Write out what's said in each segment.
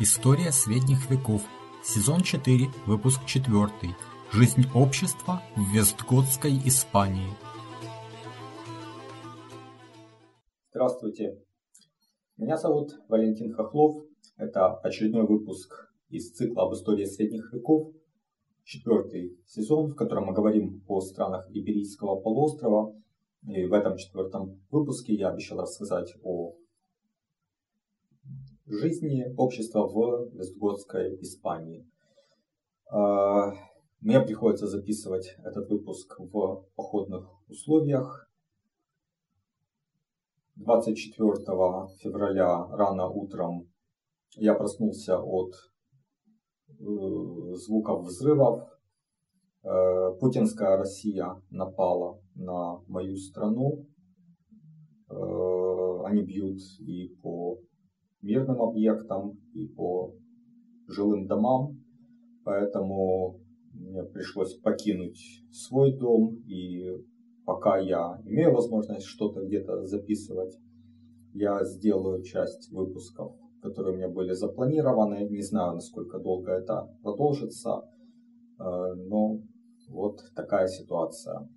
История средних веков. Сезон 4, выпуск 4. Жизнь общества в Вестготской Испании. Здравствуйте. Меня зовут Валентин Хохлов. Это очередной выпуск из цикла об истории средних веков. Четвертый сезон, в котором мы говорим о странах Иберийского полуострова. И в этом четвертом выпуске я обещал рассказать о жизни общества в Вестготской Испании. А, мне приходится записывать этот выпуск в походных условиях. 24 февраля рано утром я проснулся от э, звуков взрывов. Э, путинская Россия напала на мою страну. Э, они бьют и по мирным объектам и по жилым домам, поэтому мне пришлось покинуть свой дом, и пока я имею возможность что-то где-то записывать, я сделаю часть выпусков, которые у меня были запланированы. Не знаю, насколько долго это продолжится, э, но вот такая ситуация.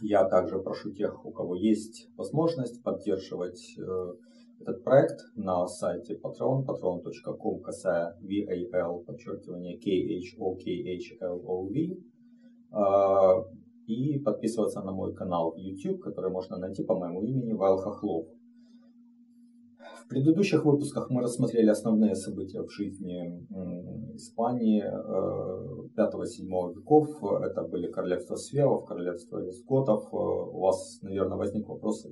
Я также прошу тех, у кого есть возможность поддерживать э, этот проект на сайте Patreon, patreon.com, касая VAL, подчеркивание KHOKHLOV. А, и подписываться на мой канал YouTube, который можно найти по моему имени Вайл Хохлов. В предыдущих выпусках мы рассмотрели основные события в жизни Испании 5-7 э, веков. Это были королевства Свевов, королевство Визготов. Э, у вас, наверное, возник вопрос, э,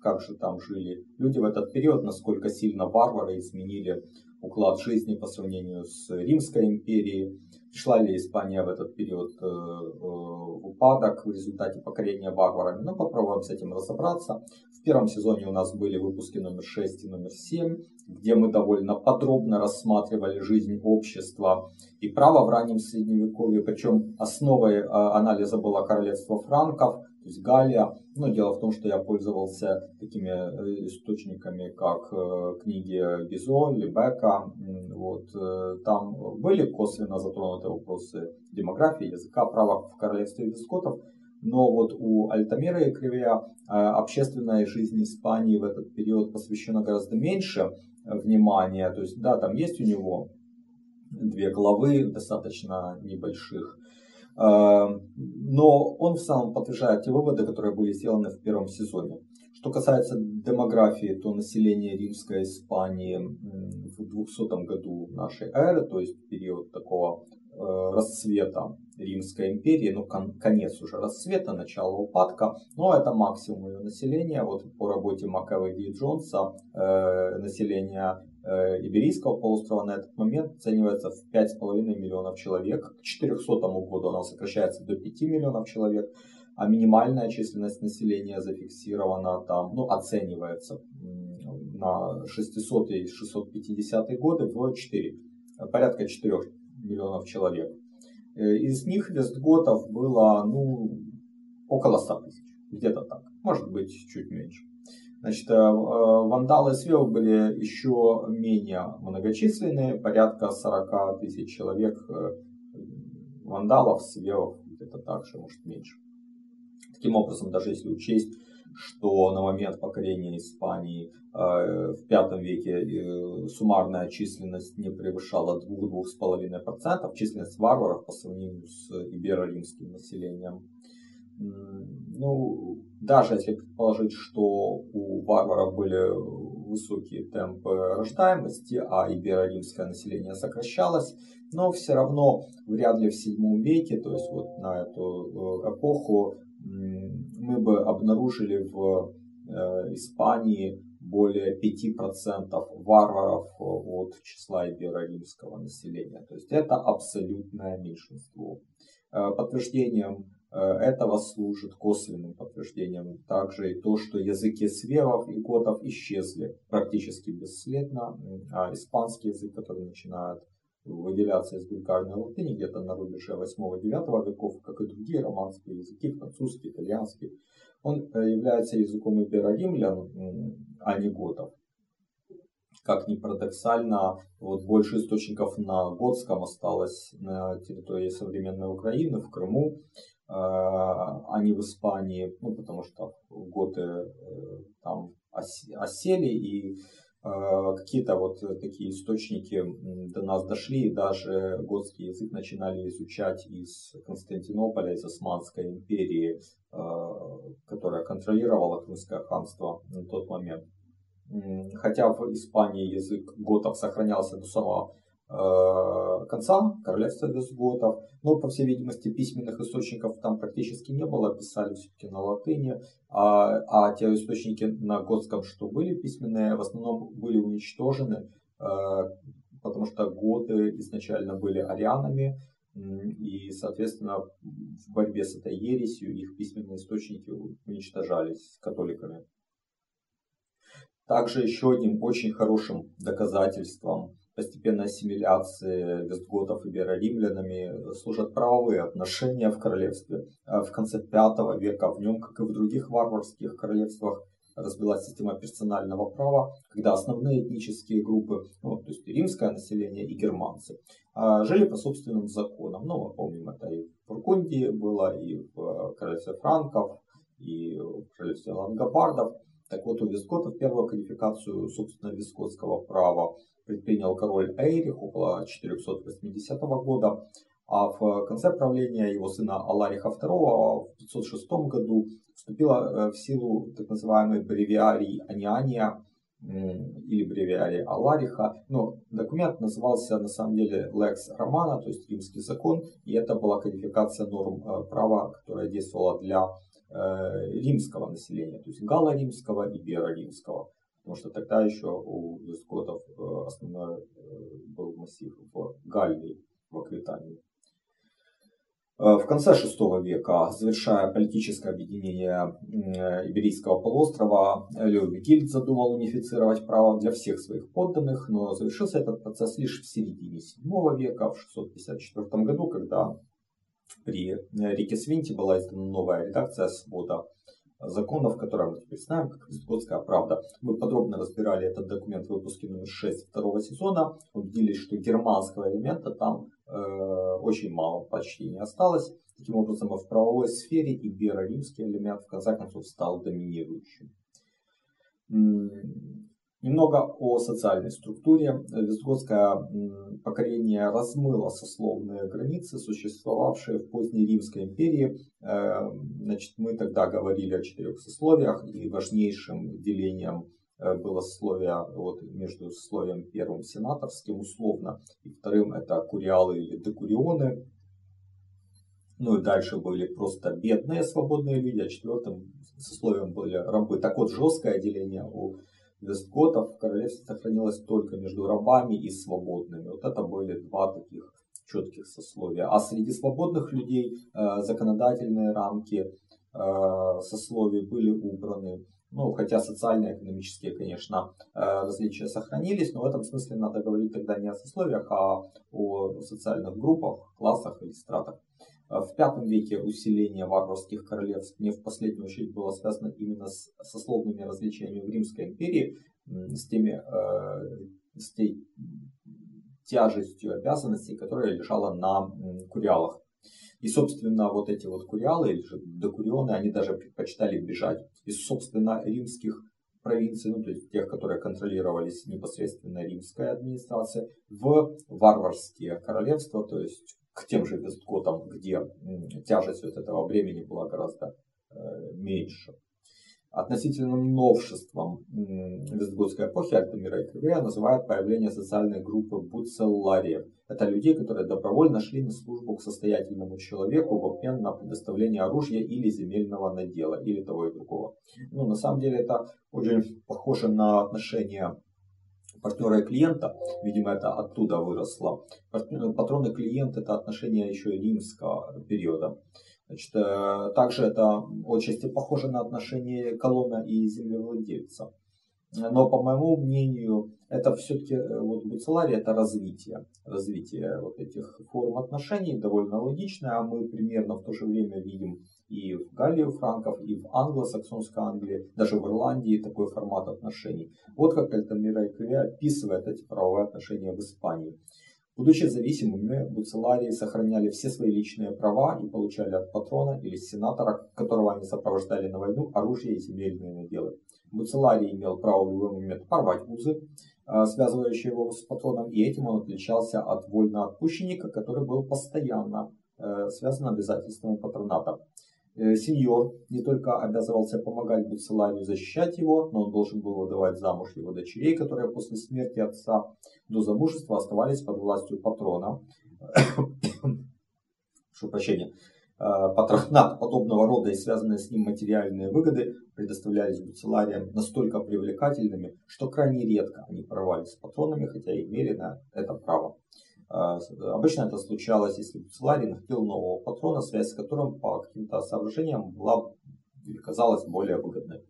как же там жили люди в этот период, насколько сильно варвары изменили уклад жизни по сравнению с Римской империей. Пришла ли Испания в этот период в упадок в результате покорения варварами? Ну, попробуем с этим разобраться. В первом сезоне у нас были выпуски номер 6 и номер 7, где мы довольно подробно рассматривали жизнь общества и право в раннем средневековье, причем основой а, анализа было королевство франков, то есть Галия. Но дело в том, что я пользовался такими э, источниками, как э, книги Бизо, Лебека. Вот, э, там были косвенно затронуты вопросы демографии, языка, права в королевстве вискотов. Но вот у Альтамира и Кривия общественной жизни Испании в этот период посвящено гораздо меньше внимания. То есть, да, там есть у него две главы, достаточно небольших. Но он в самом подтверждает те выводы, которые были сделаны в первом сезоне. Что касается демографии, то население Римской Испании в 200 году нашей эры, то есть период такого Э, расцвета Римской империи, ну кон, конец уже расцвета, начало упадка, но это максимум ее населения. Вот по работе Макаведи и Джонса э, население Иберийского полуострова на этот момент оценивается в 5,5 миллионов человек. К 400 году оно сокращается до 5 миллионов человек, а минимальная численность населения зафиксирована там, ну оценивается на 600 и 650 годы в 4, порядка 4 миллионов человек. Э, из них вестготов было ну, около 100 тысяч, где-то так, может быть чуть меньше. Значит, э, э, вандалы свев были еще менее многочисленные, порядка 40 тысяч человек вандалов, свевов, где-то так же, может меньше. Таким образом, даже если учесть что на момент покорения Испании э, в V веке э, суммарная численность не превышала 2-2,5%, численность варваров по сравнению с иберо-римским населением. Ну, даже если предположить, что у варваров были высокие темпы рождаемости, а иберо-римское население сокращалось, но все равно вряд ли в VII веке, то есть вот на эту э, эпоху, мы бы обнаружили в э, Испании более 5% варваров э, от числа иберо-римского населения. То есть это абсолютное меньшинство. Подтверждением этого служит косвенным подтверждением также и то, что языки свевов и готов исчезли практически бесследно, а испанский язык, который начинает выделяться из бульгарной латыни где-то на рубеже 8-9 веков, как и другие романские языки, французский, итальянский. Он э, является языком иберо-римлян, а не готов. как ни парадоксально, вот больше источников на Готском осталось на территории современной Украины, в Крыму, а не в Испании, ну, потому что готы э, там осели, и э, какие-то вот такие источники до нас дошли, и даже готский язык начинали изучать из Константинополя, из Османской империи, э, которая контролировала Крымское ханство на тот момент. Хотя в Испании язык готов сохранялся до самого конца королевства визготов, но, по всей видимости, письменных источников там практически не было, писали все-таки на латыни, а, а те источники на готском, что были письменные, в основном были уничтожены, э, потому что готы изначально были арианами, и, соответственно, в борьбе с этой ересью их письменные источники уничтожались католиками. Также еще одним очень хорошим доказательством постепенной ассимиляции вестготов и бероримлянами служат правовые отношения в королевстве. А в конце V века в нем, как и в других варварских королевствах, развилась система персонального права, когда основные этнические группы, ну, то есть римское население и германцы, а, жили по собственным законам. Ну, мы помним, это и в Бургундии было, и в королевстве франков, и в королевстве лангобардов. Так вот, у вискотов первую кодификацию, собственно, вискотского права предпринял король Эйрих около 480 года, а в конце правления его сына Алариха II в 506 году вступила э, в силу так называемый бревиарий Аниания или бревиарий Алариха. Но документ назывался на самом деле Lex Romana, то есть римский закон, и это была кодификация норм э, права, которая действовала для римского населения, то есть галло-римского и беро-римского потому что тогда еще у вискотов э, основной э, был массив в Галлии, в Аквитании. Э, в конце VI века, завершая политическое объединение Иберийского полуострова, Леовигильд задумал унифицировать право для всех своих подданных, но завершился этот процесс лишь в середине VII века, в 654 году, когда при Рике Свинте была издана новая редакция свода законов, которые мы теперь знаем, как Вестготская правда. Мы подробно разбирали этот документ в выпуске номер 6 второго сезона. Убедились, что германского элемента там э, очень мало, почти не осталось. Таким образом, в правовой сфере иберо-римский элемент в конце концов стал доминирующим. Немного о социальной структуре. Вестготское покорение размыло сословные границы, существовавшие в поздней Римской империи. Э, значит, мы тогда говорили о четырех сословиях, и важнейшим делением э, было сословие вот, между сословием первым сенаторским условно, и вторым это куриалы или декурионы. Ну и дальше были просто бедные свободные люди, а четвертым сословием были рабы. Так вот, жесткое деление у Вестготов в королевстве сохранилось только между рабами и свободными. Вот это были два таких четких сословия. А среди свободных людей э, законодательные рамки э, сословий были убраны. Ну, хотя социально-экономические, конечно, э, различия сохранились, но в этом смысле надо говорить тогда не о сословиях, а о социальных группах, классах или стратах. А в V веке усиление варварских королевств не в последнюю очередь было связано именно с сословными различиями в Римской империи, с, теми, э, с той тяжестью обязанностей, которая лежала на куриалах. И, собственно, вот эти вот куриалы, или же докурионы, они даже предпочитали бежать из, собственно, римских провинций, ну, то есть тех, которые контролировались непосредственно римская администрация, в варварские королевства, то есть к тем же вестготам, где тяжесть вот этого времени была гораздо э, меньше. Относительным новшеством вестготской эпохи Альтамира и Кривея называют появление социальной группы буцеллариев. Это людей, которые добровольно шли на службу к состоятельному человеку в обмен на предоставление оружия или земельного надела, или того и другого. Ну, на самом деле это очень похоже на отношения партнера и клиента, видимо, это оттуда выросло. Патроны клиент это отношение еще и римского периода. Значит, э, также это отчасти похоже на отношение колонна и землевладельца. Но по моему мнению, это все-таки э, вот Буцелари это развитие, развитие вот этих форм отношений довольно логично, а мы примерно в то же время видим и в Галлии франков, и в англосаксонской Англии, даже в Ирландии такой формат отношений. Вот как Альтамира и Криве описывает эти правовые отношения в Испании. Будучи зависимыми, буцеларии сохраняли все свои личные права и получали от патрона или сенатора, которого они сопровождали на войну, оружие и земельные наделы. Буцеларий имел право в любой момент порвать узы, а, связывающие его с патроном, и этим он отличался от вольноотпущенника, который был постоянно э, связан обязательствами патроната. Э, сеньор не только обязывался помогать Буцеларию защищать его, но он должен был выдавать замуж его дочерей, которые после смерти отца до замужества оставались под властью патрона. Прошу прощения. Э, патронат подобного рода и связанные с ним материальные выгоды предоставлялись буцелариям настолько привлекательными, что крайне редко они порвались с патронами, хотя и имели на это право. Э, обычно это случалось, если буцеларий находил нового патрона, связь с которым по каким-то соображениям была или казалась более выгодной.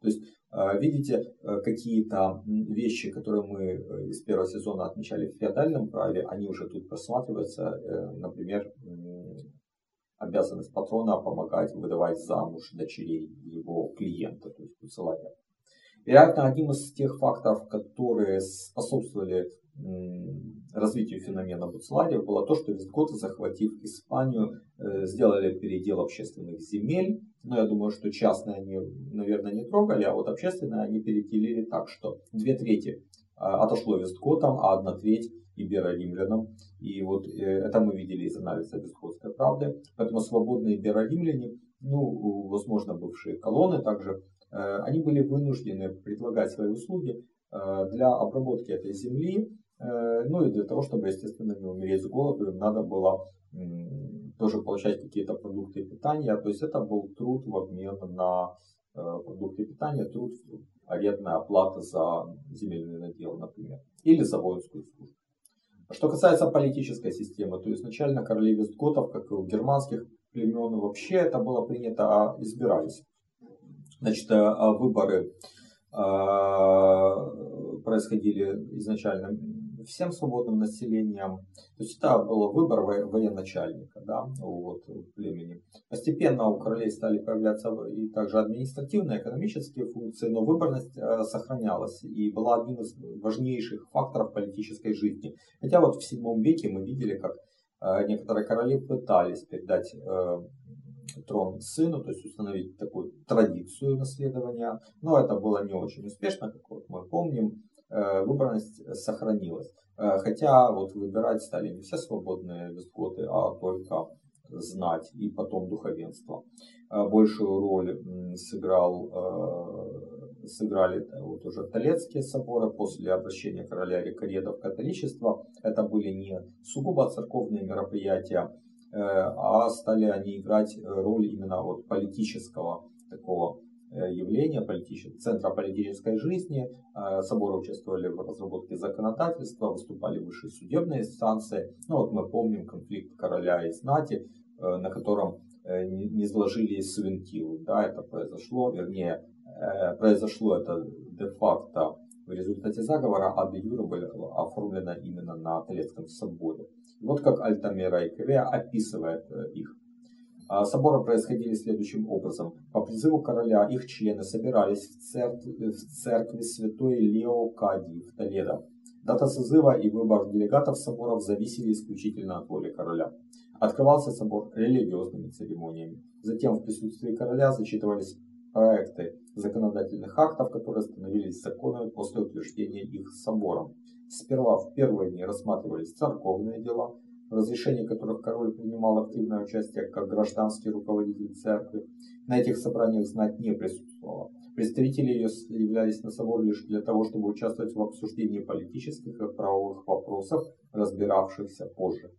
То есть э, видите какие-то вещи, которые мы из первого сезона отмечали в феодальном праве, они уже тут просматриваются. Например, обязанность патрона помогать выдавать замуж дочерей его клиента, то есть посылателя. Вероятно, одним из тех факторов, которые способствовали развитию феномена Буцлария, было то, что вестготы, захватив Испанию, э, сделали передел общественных земель. Но я думаю, что частные они, наверное, не трогали, а вот общественные они переделили так, что две трети а, отошло вестготам, а одна треть иберо-римлянам. И вот э, это мы видели из анализа Бесходской правды. Поэтому свободные иберо-римляне, ну, возможно, бывшие колонны также, э, они были вынуждены предлагать свои услуги э, для обработки этой земли, ну и для того, чтобы, естественно, не умереть с голоду, надо было тоже получать какие-то продукты питания. То есть это был труд в обмен на продукты питания, труд, арендная оплата за земельный надел, например, или за воинскую службу. Что касается политической системы, то изначально короли вестготов, как и у германских племен, вообще это было принято, а избирались. Значит, э, выборы э, происходили изначально всем свободным населением. То есть это был выбор военачальника да, вот, племени. Постепенно у королей стали появляться и также административные, экономические функции, но выборность э, сохранялась и была одним из важнейших факторов политической жизни. Хотя вот в 7 веке мы видели, как э, некоторые короли пытались передать э, трон сыну, то есть установить такую традицию наследования, но это было не очень успешно, как вот мы помним. Э, выборность сохранилась. Э, хотя вот выбирать стали не все свободные вестготы, а только знать и потом духовенство. Э, большую роль сыграл, сыграли вот уже Толецкие соборы после обращения короля Рикареда в католичество. Это были не сугубо церковные мероприятия, а стали они играть роль именно вот политического такого явления политического, центра политической жизни. Э, соборы участвовали в разработке законодательства, выступали в высшие судебные инстанции. Ну вот мы помним конфликт короля и знати, э, на котором не сложили свинтилу. Да, это произошло, вернее, произошло это де-факто в результате заговора, а де юре было оформлено именно на Толецком соборе. Вот как Альтамира и Кве описывает их. А соборы происходили следующим образом. По призыву короля их члены собирались в церкви, в церкви святой Леокадии в Толедо. Дата созыва и выбор делегатов соборов зависели исключительно от воли короля. Открывался собор религиозными церемониями. Затем в присутствии короля зачитывались проекты законодательных актов, которые становились законами после утверждения их собором. Сперва в первые дни рассматривались церковные дела, в разрешении которых король принимал активное участие как гражданский руководитель церкви. На этих собраниях знать не присутствовало. Представители ее являлись на собор лишь для того, чтобы участвовать в обсуждении политических и правовых вопросов, разбиравшихся позже.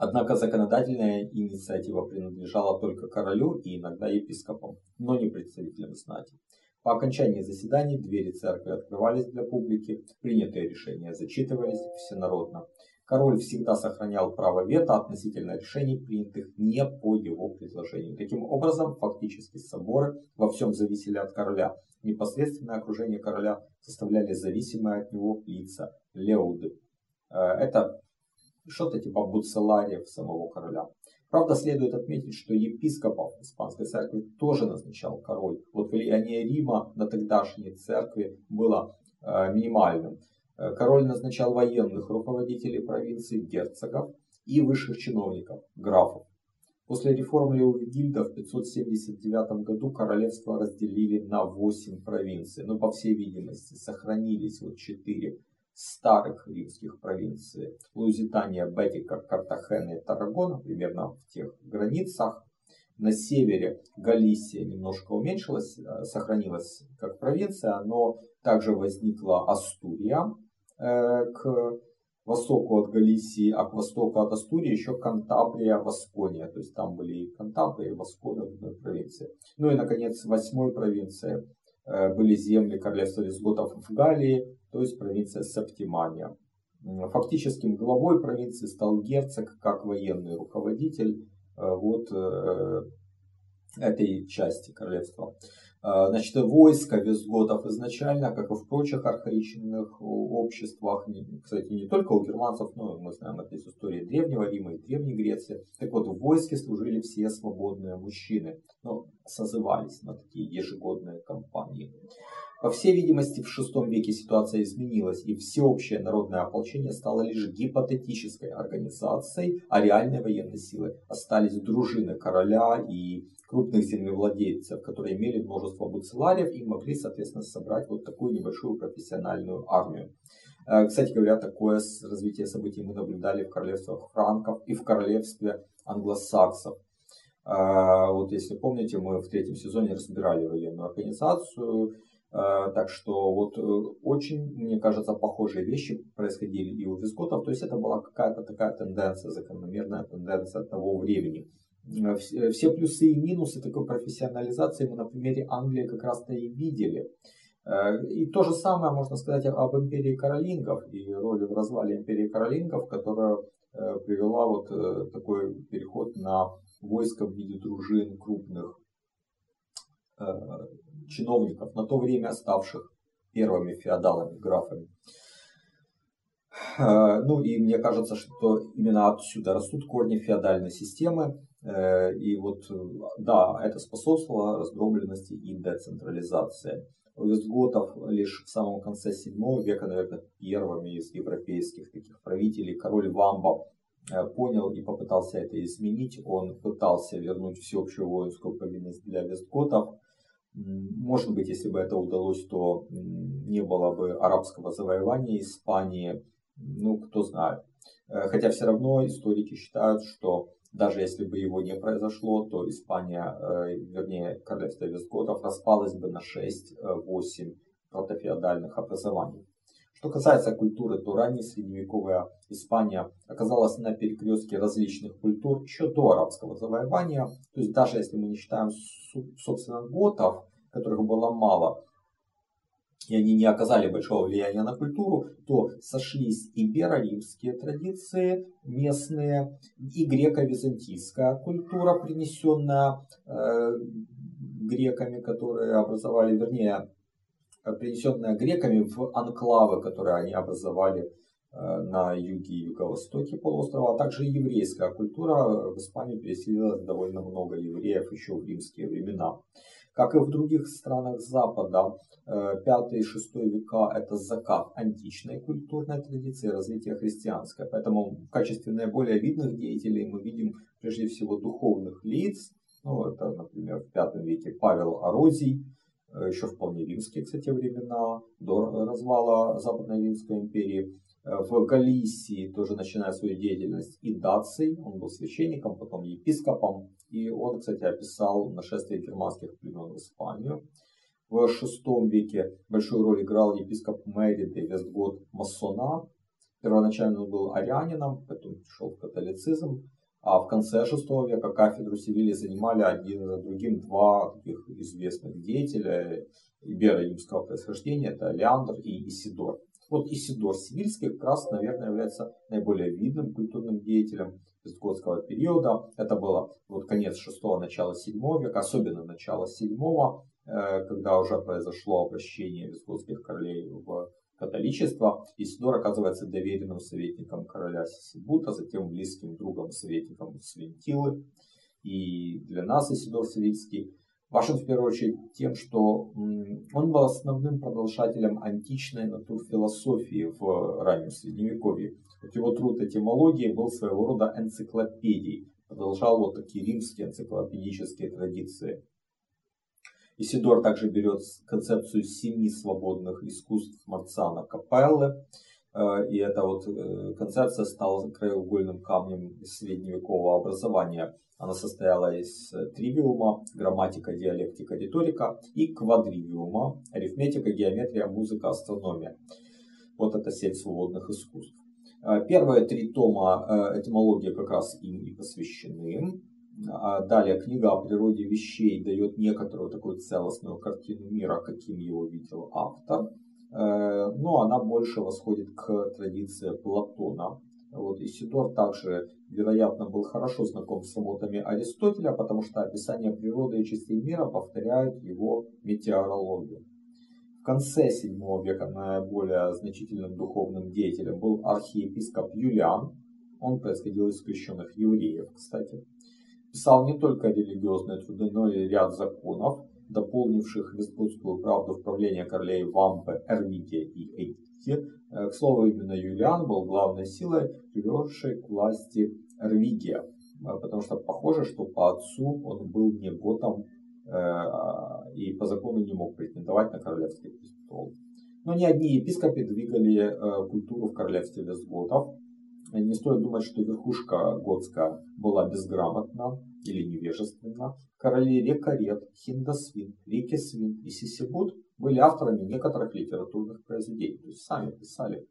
Однако законодательная инициатива принадлежала только королю и иногда епископам, но не представителям знати. По окончании заседаний двери церкви открывались для публики, принятые решения зачитывались всенародно. Король всегда сохранял право вето относительно решений, принятых не по его предложению. Таким образом, фактически соборы во всем зависели от короля. Непосредственное окружение короля составляли зависимые от него лица, леуды. Э, это что-то типа буцелариев самого короля. Правда, следует отметить, что епископов Испанской церкви тоже назначал король. Вот влияние Рима на тогдашней церкви было э, минимальным. Э, король назначал военных руководителей провинций, герцогов и высших чиновников, графов. После реформ Леовигильда в 579 году королевство разделили на 8 провинций. Но, по всей видимости, сохранились вот 4 старых римских провинций. Лузитания, Бетика, Картахена и Тарагона, примерно в тех границах. На севере Галисия немножко уменьшилась, э, сохранилась как провинция, но также возникла Астурия, к востоку от Галисии, а к востоку от Астурии еще Кантабрия, Васкония. То есть там были и Кантабрия, и Васкония в одной провинции. Ну и, наконец, восьмой провинции э, были земли королевства визготов в Галлии, то есть провинция Септимания. Фактическим главой провинции стал герцог как военный руководитель э, вот этой части королевства. А, значит, войско визготов изначально, как и в прочих архаичных обществах, кстати, не только у германцев, но мы знаем это из истории Древнего Рима и Древней Греции. Так вот, в войске служили все свободные мужчины, но созывались на такие ежегодные кампании. По всей видимости, в VI веке ситуация изменилась, и всеобщее народное ополчение стало лишь гипотетической организацией, а реальной военной силой остались дружины короля и крупных землевладельцев, которые имели множество буцелариев и могли, соответственно, собрать вот такую небольшую профессиональную армию. Э, кстати говоря, такое развитие событий мы наблюдали в королевствах франков и в королевстве англосаксов. Э, вот если помните, мы в третьем сезоне разбирали военную организацию, э, так что вот очень, мне кажется, похожие вещи происходили и у визготов. То есть это была какая-то такая тенденция, закономерная тенденция того времени. Э, э, все плюсы и минусы такой профессионализации мы на примере Англии как раз-то и видели. Э, и то же самое можно сказать об империи каролингов и роли в развале империи каролингов, которая привела вот такой переход на войско в виде дружин крупных чиновников, на то время ставших первыми феодалами, графами. Ну и мне кажется, что именно отсюда растут корни феодальной системы, и вот, э, да, это способствовало раздробленности и децентрализации. У вестготов лишь в самом конце 7 века, наверное, первыми из европейских таких правителей, король Вамба э, понял и попытался это изменить. Он пытался вернуть всеобщую воинскую повинность для вестготов. Может быть, если бы это удалось, то не было бы арабского завоевания Испании. Ну, кто знает. Хотя все равно историки считают, что даже если бы его не произошло, то Испания, э, вернее, королевство Вестготов распалось бы на 6-8 протофеодальных образований. Что касается культуры, то ранняя средневековая Испания оказалась на перекрестке различных культур еще до арабского завоевания. То есть даже если мы не считаем собственно готов, которых было мало, и они не оказали большого влияния на культуру, то сошлись и бероримские традиции местные, и греко-византийская культура, принесенная э, греками, которые образовали, вернее, принесенная греками в анклавы, которые они образовали э, на юге и юго-востоке полуострова, а также еврейская культура. В Испанию переселилось довольно много евреев еще в римские времена. Как и в других странах Запада, 5 и 6 века это закат античной культурной традиции, развитие христианской. Поэтому в качестве наиболее видных деятелей мы видим прежде всего духовных лиц. Ну, это, например, в 5 веке Павел Орозий, э, еще вполне римские, кстати, времена, до развала Западной Римской империи. Э, в Галисии тоже начинает свою деятельность и Даций, он был священником, потом епископом, и он, кстати, описал нашествие германских племен в Испанию. В VI веке большую роль играл епископ Мэриде Вестгот Массона. Первоначально он был арианином, потом пришел в католицизм. А в конце VI века кафедру Севильи занимали один за другим два таких известных деятеля иберо-римского происхождения. Это Леандр и Исидор. Вот Исидор Сибирский как раз, наверное, является наиболее видным культурным деятелем визготского периода. Это было вот конец 6 начало 7 века, особенно начало 7 э, когда уже произошло обращение визготских королей в католичество. Исидор оказывается доверенным советником короля Сисибута, затем близким другом советником Свинтилы. И для нас Исидор Савицкий важен в первую очередь тем, что он был основным продолжателем античной натурфилософии в раннем Средневековье. Вот его труд этимологии был своего рода энциклопедией, продолжал вот такие римские энциклопедические традиции. Исидор также берет концепцию семи свободных искусств Марцана Капеллы, э, и эта вот э, концепция стала краеугольным камнем средневекового образования. Она состояла из тривиума, грамматика, диалектика, риторика и квадривиума, арифметика, геометрия, музыка, астрономия. Вот это семь свободных искусств. Э, первые три тома этимологии как раз им и посвящены. А далее книга о природе вещей дает некоторую такую целостную картину мира, каким его видел автор. Э, но она больше восходит к традиции Платона. Вот Исидор также, вероятно, был хорошо знаком с работами Аристотеля, потому что описание природы и частей мира повторяют его метеорологию. В конце VII века наиболее значительным духовным деятелем был архиепископ Юлиан. Он происходил из крещенных евреев, кстати писал не только религиозные труды, но и ряд законов, дополнивших Вестгутскую правду в правление королей Вампы, Эрмития и к слову, именно Юлиан был главной силой, приведшей к власти Эрвигия, э, потому что похоже, что по отцу он был не готом э, и по закону не мог претендовать на королевский престол. Но не одни епископы двигали культуру в королевстве Вестготов. Не стоит думать, что верхушка готская была безграмотна или невежественна. Короли Рекарет, Хиндасвин, Рикесвин и Сисибут были авторами некоторых литературных произведений, то есть сами писали.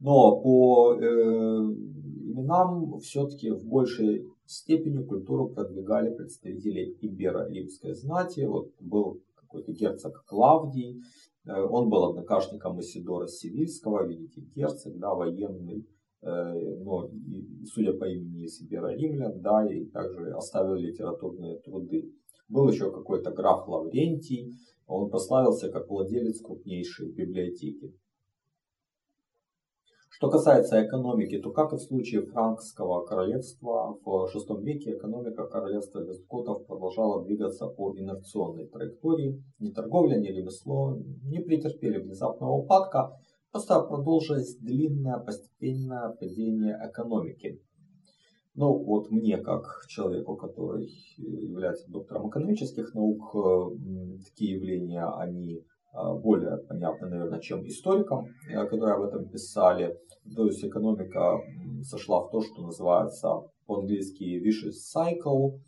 Но по э, именам все-таки в большей степени культуру продвигали представители Иберо-Римской знати. Вот был какой-то герцог Клавдий, Э, он был однокашником Исидора Сивильского, видите, герцог, да, военный, э, но, судя по имени Сибира Римлян, да, и также оставил литературные труды. Был еще какой-то граф Лаврентий, он прославился как владелец крупнейшей библиотеки. Что касается экономики, то как и в случае франкского королевства, в VI веке экономика королевства Вестготов продолжала двигаться по инерционной траектории. Ни торговля, ни ремесло не претерпели внезапного упадка, просто продолжилось длинное постепенное падение экономики. Ну вот мне, как человеку, который является доктором экономических наук, такие явления, они а, более понятно, наверное, чем историкам, э, которые об этом писали. То есть экономика сошла в то, что называется по-английски vicious cycle,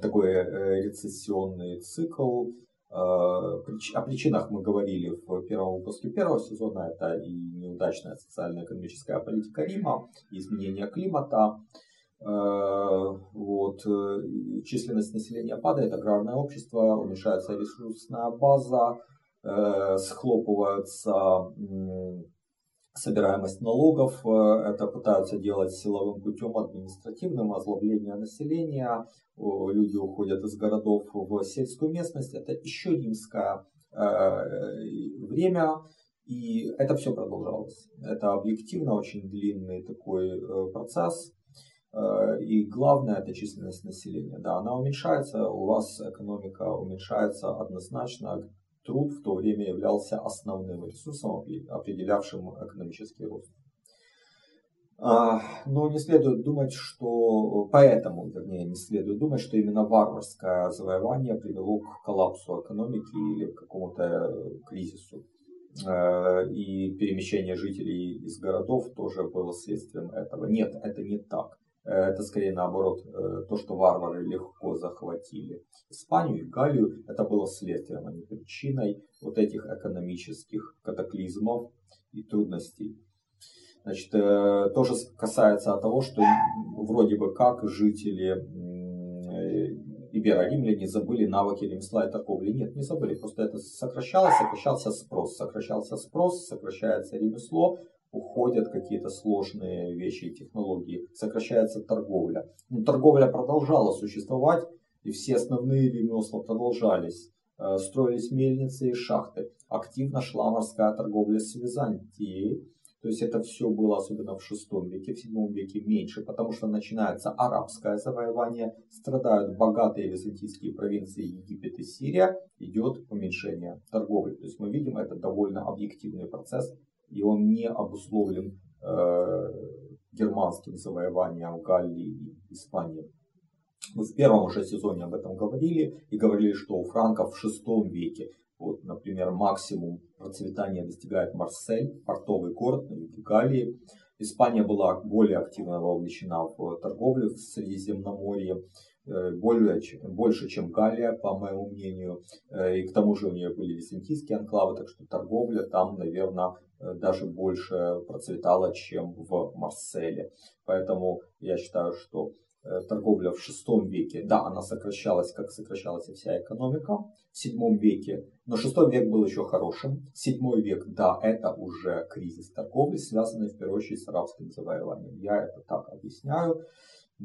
такой э, рецессионный цикл. Э, о причинах мы говорили в первом выпуске первого сезона. Это и неудачная социально-экономическая политика Рима, изменение климата. Вот. Численность населения падает, аграрное общество, уменьшается ресурсная база, Э, схлопываются собираемость налогов, э, это пытаются делать силовым путем административным, озлобление населения, люди уходят из городов в сельскую местность, это еще римское э, время, и это все продолжалось. Это объективно очень длинный такой процесс, и главное это численность населения. Да, она уменьшается, у вас экономика уменьшается однозначно труд в то время являлся основным ресурсом, определявшим экономический рост. А, но не следует думать, что поэтому, вернее, не следует думать, что именно варварское завоевание привело к коллапсу экономики или к какому-то кризису. А, и перемещение жителей из городов тоже было следствием этого. Нет, это не так. Э, это скорее наоборот э, то, что варвары легко захватили Испанию и Галлию. Это было следствием, а не причиной вот этих экономических катаклизмов и трудностей. Значит, э, тоже касается того, что вроде бы как жители иберо-римляне забыли навыки ремесла и торговли. Нет, не забыли, просто это сокращалось, сокращался спрос, сокращался спрос, сокращается ремесло, уходят какие-то сложные вещи и технологии, сокращается торговля. Но торговля продолжала существовать, и все основные ремесла продолжались. Э, строились мельницы и шахты. Активно шла морская торговля с Византией. То есть это все было особенно в VI веке, в VII веке меньше, потому что начинается арабское завоевание, страдают богатые византийские провинции Египет и Сирия, идет уменьшение торговли. То есть мы видим, это довольно объективный процесс, и он не обусловлен э, германским завоеванием Галлии и Испании. Мы в первом уже сезоне об этом говорили и говорили, что у франков в VI веке, вот, например, максимум процветания достигает Марсель, портовый город на юге Галлии. Испания была более активно вовлечена в торговлю в Средиземноморье, более, больше, чем Галлия, по моему мнению. Э, и к тому же у нее были византийские анклавы, так что торговля там, наверное, э, даже больше процветала, чем в Марселе. Поэтому я считаю, что Э, торговля в шестом веке, да, она сокращалась, как сокращалась и вся экономика в седьмом веке, но шестой век был еще хорошим. Седьмой век, да, это уже кризис торговли, связанный в первую очередь с арабским завоеванием. Я это так объясняю,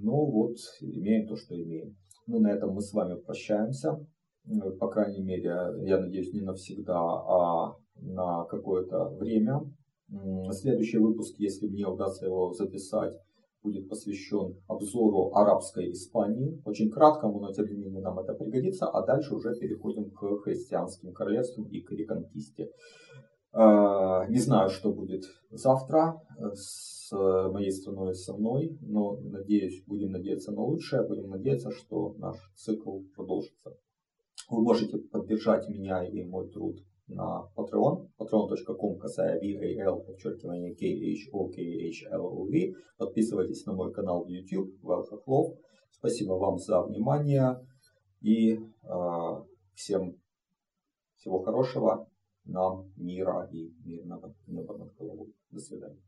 но вот имеем то, что имеем. Ну, на этом мы с вами прощаемся. Э, по крайней мере, я надеюсь, не навсегда, а на какое-то время. Следующий выпуск, если мне удастся его записать, будет посвящен обзору арабской Испании, очень краткому, но тем не менее нам это пригодится, а дальше уже переходим к христианским королевствам и к реконкисте. А, не знаю, что будет завтра с моей страной со мной, но надеюсь, будем надеяться на лучшее, будем надеяться, что наш цикл продолжится. Вы можете поддержать меня и мой труд на Patreon, patreon.com, касая VAL, подчеркивание KHOKHLOV. Подписывайтесь на мой канал в YouTube, Well Спасибо вам за внимание и э, всем всего хорошего, нам мира и мирного неба над головой. До свидания.